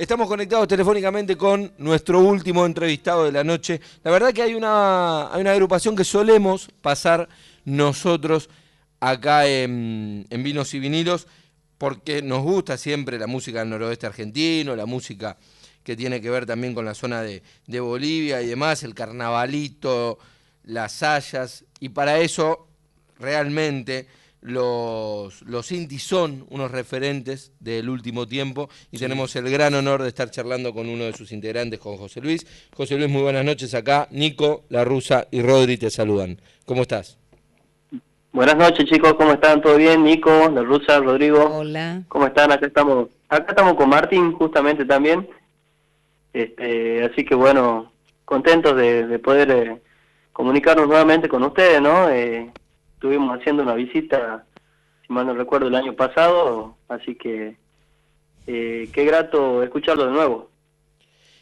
Estamos conectados telefónicamente con nuestro último entrevistado de la noche. La verdad que hay una, hay una agrupación que solemos pasar nosotros acá en, Vinos y Vinilos porque nos gusta siempre la música del noroeste argentino, la música que tiene que ver también con la zona de, de Bolivia y demás, el carnavalito, las hayas, y para eso realmente los, los Intis son unos referentes del último tiempo y tenemos el gran honor de estar charlando con uno de sus integrantes, con José Luis. José Luis, muy buenas noches acá. Nico, La Rusa y Rodri te saludan. ¿Cómo estás? Buenas noches chicos, ¿cómo están? ¿Todo bien? Nico, La Rusa, Rodrigo. Hola. ¿Cómo están? Acá estamos, acá estamos con Martín justamente también. Este, así que bueno, contentos de, poder eh, comunicarnos nuevamente con ustedes, ¿no? Eh, estuvimos haciendo una visita, si mal no recuerdo, el año pasado, así que eh, qué grato escucharlo de nuevo.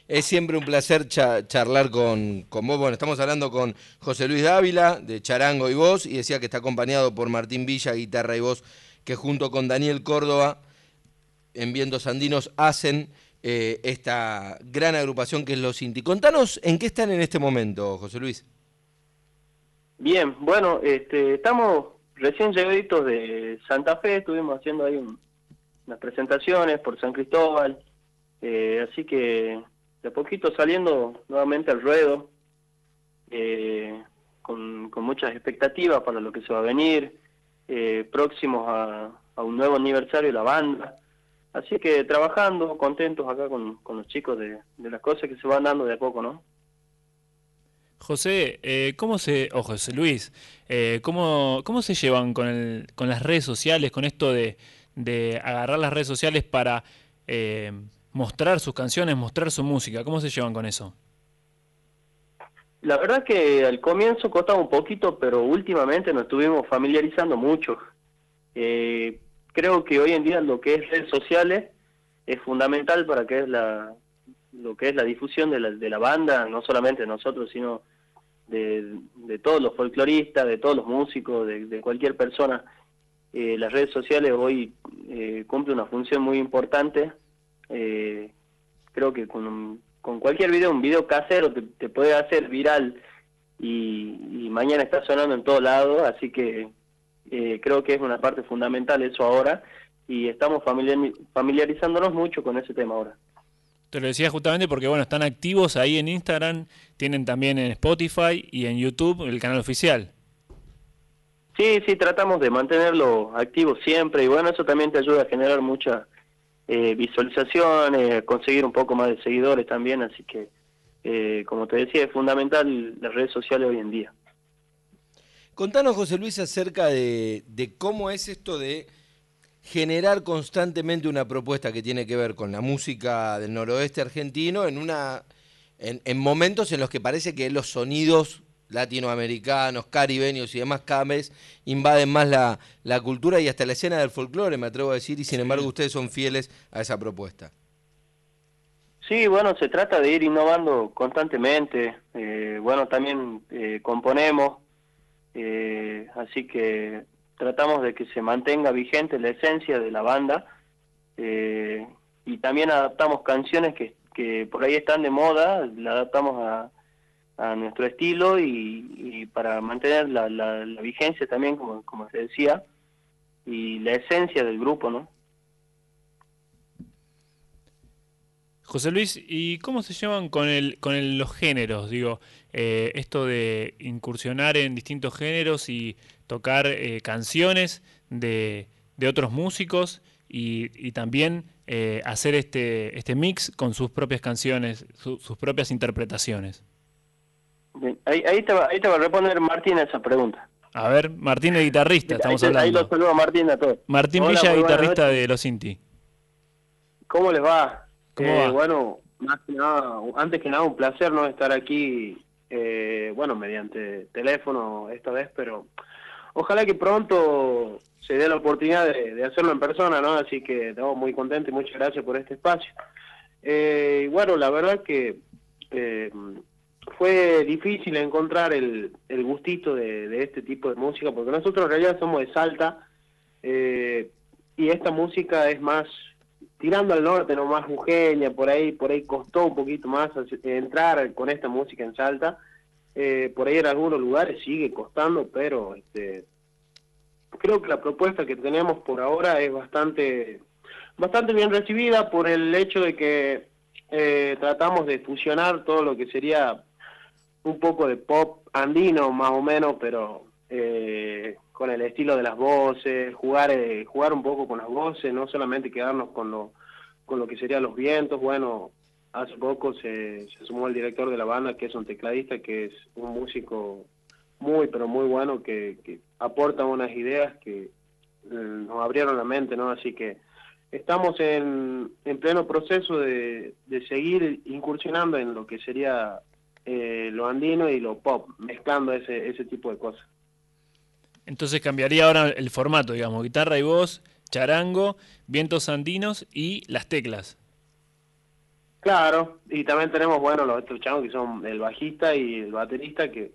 Es siempre un placer charlar con, con, vos. Bueno, estamos hablando con José Luis Dávila, de Charango y Voz, y decía que está acompañado por Martín Villa, guitarra y voz, que junto con Daniel Córdoba, en Vientos Andinos, hacen eh, esta gran agrupación que es Los Inti. Contanos en qué están en este momento, José Luis. Bien, bueno, este, estamos recién llegaditos de Santa Fe, estuvimos haciendo ahí unas presentaciones por San Cristóbal, eh, así que de poquito saliendo nuevamente al ruedo, eh, con, muchas expectativas para lo que se va a venir, eh, próximos a, un nuevo aniversario de la banda, así que trabajando, contentos acá con, los chicos de las cosas que se van dando de a poco, ¿no? José, eh, ¿cómo se, o José Luis, eh, ¿cómo, ¿cómo se llevan con, el, con las redes sociales, con esto de, de agarrar las redes sociales para eh, mostrar sus canciones, mostrar su música? ¿Cómo se llevan con eso? La verdad que al comienzo costaba un poquito, pero últimamente nos estuvimos familiarizando mucho. creo que hoy en día lo que es redes sociales es fundamental para que es la, lo que es la difusión de la, de la banda, no solamente de nosotros, sino de, de todos los folcloristas, de todos los músicos, de, cualquier persona. Eh, las redes sociales hoy eh, cumplen una función muy importante. Eh, creo que con, cualquier video, un video casero, te, puede hacer viral y, mañana está sonando en todos lados, así que eh, creo que es una parte fundamental eso ahora y estamos familiarizándonos mucho con ese tema ahora. Te lo decía justamente porque, bueno, están activos ahí en Instagram, tienen también en Spotify y en YouTube el canal oficial. Sí, sí, tratamos de mantenerlo activo siempre y bueno, eso también te ayuda a generar muchas eh, visualizaciones, conseguir un poco más de seguidores también, así que, eh, como te decía, es fundamental las redes sociales hoy en día. Contanos, José Luis, acerca de cómo es esto de generar constantemente una propuesta que tiene que ver con la música del noroeste argentino en una en, momentos en los que parece que los sonidos latinoamericanos, caribeños y demás cada vez invaden más la, la cultura y hasta la escena del folclore, me atrevo a decir, y sin embargo ustedes son fieles a esa propuesta. Sí, bueno, se trata de ir innovando constantemente. Eh, bueno, también eh, componemos, eh, así que tratamos de que se mantenga vigente la esencia de la banda eh, y también adaptamos canciones que, que, por ahí están de moda, la adaptamos a, a nuestro estilo y, para mantener la, la, vigencia también, como, como se decía, y la esencia del grupo, ¿no? José Luis, ¿y cómo se llevan con el con los géneros? Digo, eh, esto de incursionar en distintos géneros y tocar eh, canciones de, de, otros músicos y, y también eh, hacer este, este mix con sus propias canciones, sus propias interpretaciones. ahí, ahí, te va, ahí te va a responder Martín a esa pregunta. A ver, Martín es guitarrista, estamos ahí, hablando. Ahí lo saludo a Martín a todos. Martín Villa, guitarrista de Los Inti. ¿Cómo les va? ¿Cómo eh, va? Bueno, más que nada, antes que nada un placer no estar aquí, eh, bueno, mediante teléfono esta vez, pero ojalá que pronto se dé la oportunidad de, hacerlo en persona, ¿no? Así que estamos muy contentos y muchas gracias por este espacio. Eh, bueno, la verdad que eh, fue difícil encontrar el, el gustito de, este tipo de música, porque nosotros en realidad somos de Salta, eh, y esta música es más tirando al norte nomás Jujeña, por ahí, por ahí costó un poquito más entrar con esta música en Salta. Eh, por ahí en algunos lugares sigue costando, pero este, creo que la propuesta que tenemos por ahora es bastante, bastante bien recibida por el hecho de que eh, tratamos de fusionar todo lo que sería un poco de pop andino más o menos, pero eh, con el estilo de las voces, jugar eh, jugar un poco con las voces, no solamente quedarnos con lo con lo que serían los vientos. Bueno, hace poco se, sumó el director de la banda, que es un tecladista, que es un músico muy, pero muy bueno, que, que aporta unas ideas que eh, nos abrieron la mente, ¿no? Así que estamos en, en pleno proceso de, de seguir incursionando en lo que sería eh, lo andino y lo pop, mezclando ese, ese tipo de cosas. Entonces cambiaría ahora el formato, digamos, guitarra y voz, charango, vientos andinos y las teclas. Claro, y también tenemos, bueno, los otros chavos que son el bajista y el baterista, que,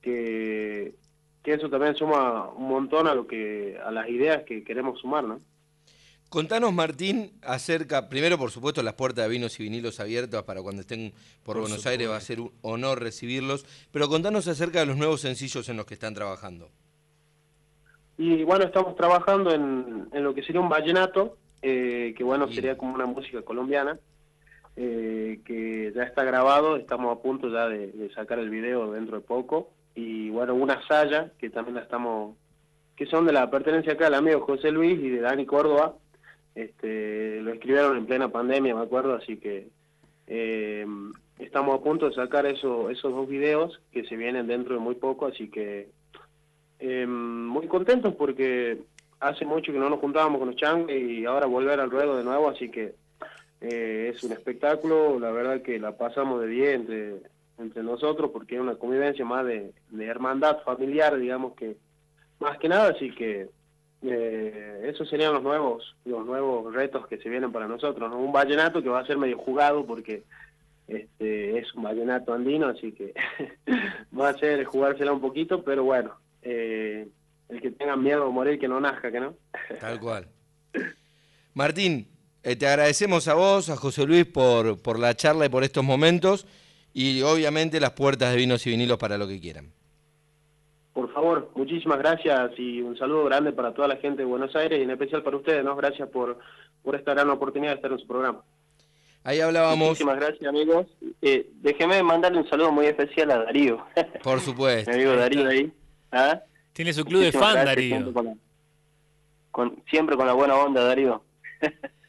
que, que eso también suma un montón a lo que a las ideas que queremos sumar, ¿no? Contanos, Martín, acerca, primero, por supuesto, las puertas de vinos y vinilos abiertas para cuando estén por, por Buenos supuesto. Aires, va a ser un honor recibirlos, pero contanos acerca de los nuevos sencillos en los que están trabajando. Y bueno, estamos trabajando en, en lo que sería un vallenato, eh, que bueno, sería como una música colombiana, eh, que ya está grabado, estamos a punto ya de, de, sacar el video dentro de poco, y bueno, una saya, que también la estamos, que son de la pertenencia acá del amigo José Luis y de Dani Córdoba, este, lo escribieron en plena pandemia, me acuerdo, así que eh, estamos a punto de sacar eso, esos dos videos que se vienen dentro de muy poco, así que eh, muy contentos porque hace mucho que no nos juntábamos con los changos y ahora volver al ruedo de nuevo, así que eh, es un espectáculo, la verdad que la pasamos de bien entre, entre nosotros porque es una convivencia más de, de, hermandad familiar, digamos que más que nada, así que eh, esos serían los nuevos los nuevos retos que se vienen para nosotros, ¿no? un vallenato que va a ser medio jugado porque este es un vallenato andino, así que va a ser jugársela un poquito, pero bueno, eh, el que tenga miedo a morir que no nazca, que no. Tal cual. Martín, eh, te agradecemos a vos, a José Luis, por, por la charla y por estos momentos, y obviamente las puertas de vinos y vinilos para lo que quieran. Por favor, muchísimas gracias y un saludo grande para toda la gente de Buenos Aires y en especial para ustedes, ¿no? Gracias por, por esta gran oportunidad de estar en su programa. Ahí hablábamos. Muchísimas gracias, amigos. Eh, déjeme mandarle un saludo muy especial a Darío. Por supuesto. Mi amigo Darío ahí. ¿Ah? Tiene su club Muchísimas de fan, Darío. Siempre con, la, con, siempre con la buena onda, Darío.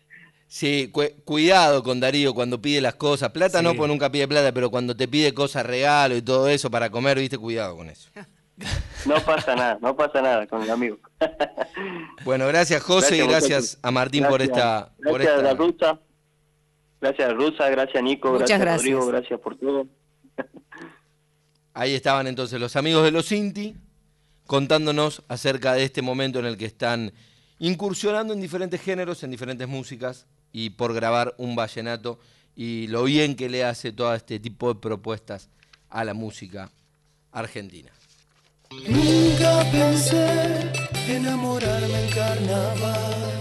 Sí, cu cuidado con Darío cuando pide las cosas. Plata sí. no, porque nunca pide plata, pero cuando te pide cosas regalo y todo eso para comer, viste, cuidado con eso. No pasa nada, no pasa nada con el amigo. Bueno, gracias José gracias, y gracias a Martín gracias, por esta... Gracias por esta... a la Rusa, gracias a Rusa, gracias a Nico, Muchas gracias, gracias. a Rodrigo, gracias por todo. Ahí estaban entonces los amigos de los Inti contándonos acerca de este momento en el que están incursionando en diferentes géneros, en diferentes músicas y por grabar un vallenato y lo bien que le hace todo este tipo de propuestas a la música argentina. Nunca pensé enamorarme en carnaval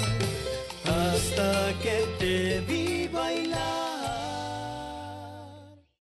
hasta que te vi.